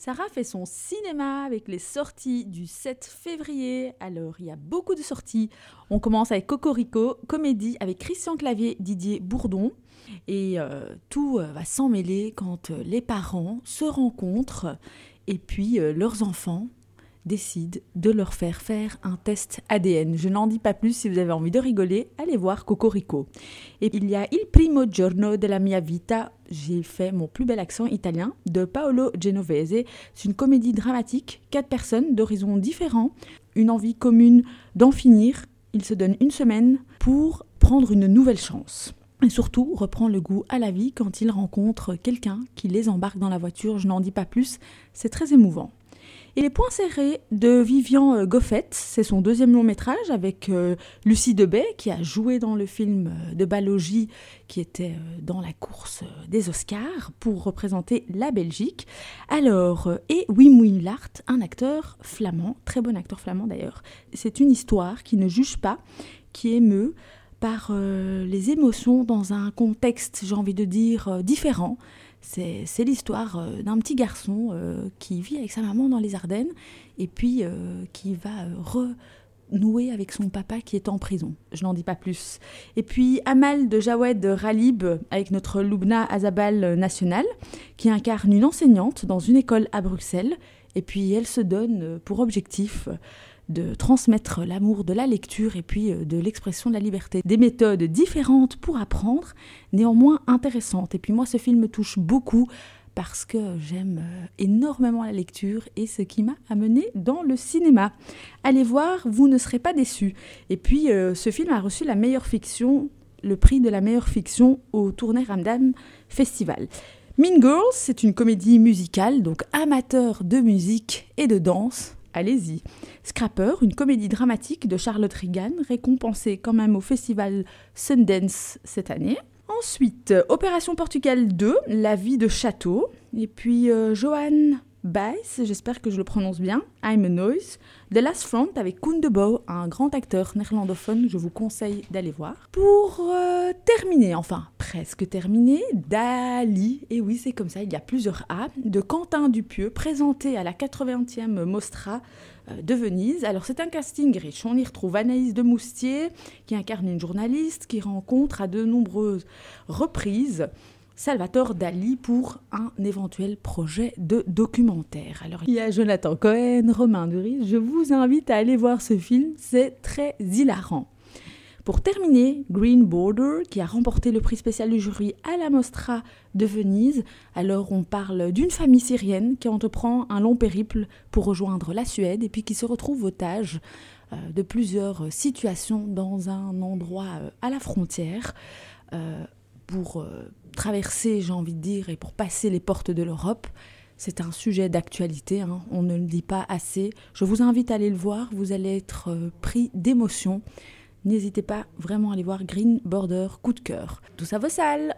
Sarah fait son cinéma avec les sorties du 7 février. Alors, il y a beaucoup de sorties. On commence avec Cocorico, comédie avec Christian Clavier, Didier Bourdon. Et euh, tout euh, va s'emmêler quand euh, les parents se rencontrent et puis leurs enfants décide de leur faire faire un test ADN. Je n'en dis pas plus, si vous avez envie de rigoler, allez voir Cocorico. Et il y a Il primo giorno della mia vita, j'ai fait mon plus bel accent italien, de Paolo Genovese. C'est une comédie dramatique, quatre personnes d'horizons différents, une envie commune d'en finir. Il se donne une semaine pour prendre une nouvelle chance. Et surtout, reprend le goût à la vie quand il rencontre quelqu'un qui les embarque dans la voiture. Je n'en dis pas plus, c'est très émouvant. Et Les Points Serrés de Vivian euh, Goffet, c'est son deuxième long métrage avec euh, Lucie Debay qui a joué dans le film euh, de Balogie qui était dans la course des Oscars pour représenter la Belgique. Alors, et Wim Willart, un acteur flamand, très bon acteur flamand d'ailleurs. C'est une histoire qui ne juge pas, qui émeut par les émotions dans un contexte, j'ai envie de dire, différent. C'est l'histoire euh, d'un petit garçon euh, qui vit avec sa maman dans les Ardennes et puis euh, qui va renouer avec son papa qui est en prison. Je n'en dis pas plus. Et puis Amal de Jawed Ralib avec notre Loubna Azabal national qui incarne une enseignante dans une école à Bruxelles. Et puis elle se donne pour objectif de transmettre l'amour de la lecture et puis euh, de l'expression de la liberté. Des méthodes différentes pour apprendre, néanmoins intéressantes. Et puis moi, ce film me touche beaucoup parce que j'aime euh, énormément la lecture et ce qui m'a amené dans le cinéma. Allez voir, vous ne serez pas déçus. Et puis, euh, ce film a reçu la meilleure fiction, le prix de la meilleure fiction au Tournai Ramdam Festival. Mean Girls, c'est une comédie musicale, donc amateur de musique et de danse allez-y. Scrapper, une comédie dramatique de Charlotte Regan, récompensée quand même au festival Sundance cette année. Ensuite, Opération Portugal 2, La vie de château. Et puis euh, Johan Baez, j'espère que je le prononce bien, I'm a Noise, The Last Front avec Koen de Bow, un grand acteur néerlandophone, je vous conseille d'aller voir. Pour euh, terminer, enfin presque terminer, Dali, et oui c'est comme ça, il y a plusieurs A, de Quentin Dupieux, présenté à la 80e Mostra euh, de Venise. Alors c'est un casting riche, on y retrouve Anaïs de Moustier, qui incarne une journaliste qui rencontre à de nombreuses reprises Salvatore Dali pour un éventuel projet de documentaire. Alors il y a Jonathan Cohen, Romain Duris, je vous invite à aller voir ce film, c'est très hilarant. Pour terminer, Green Border, qui a remporté le prix spécial du jury à la Mostra de Venise. Alors on parle d'une famille syrienne qui entreprend un long périple pour rejoindre la Suède et puis qui se retrouve otage euh, de plusieurs situations dans un endroit euh, à la frontière. Euh, pour traverser, j'ai envie de dire, et pour passer les portes de l'Europe. C'est un sujet d'actualité, hein. on ne le dit pas assez. Je vous invite à aller le voir, vous allez être euh, pris d'émotion. N'hésitez pas vraiment à aller voir Green Border, coup de cœur. Tout ça vaut sale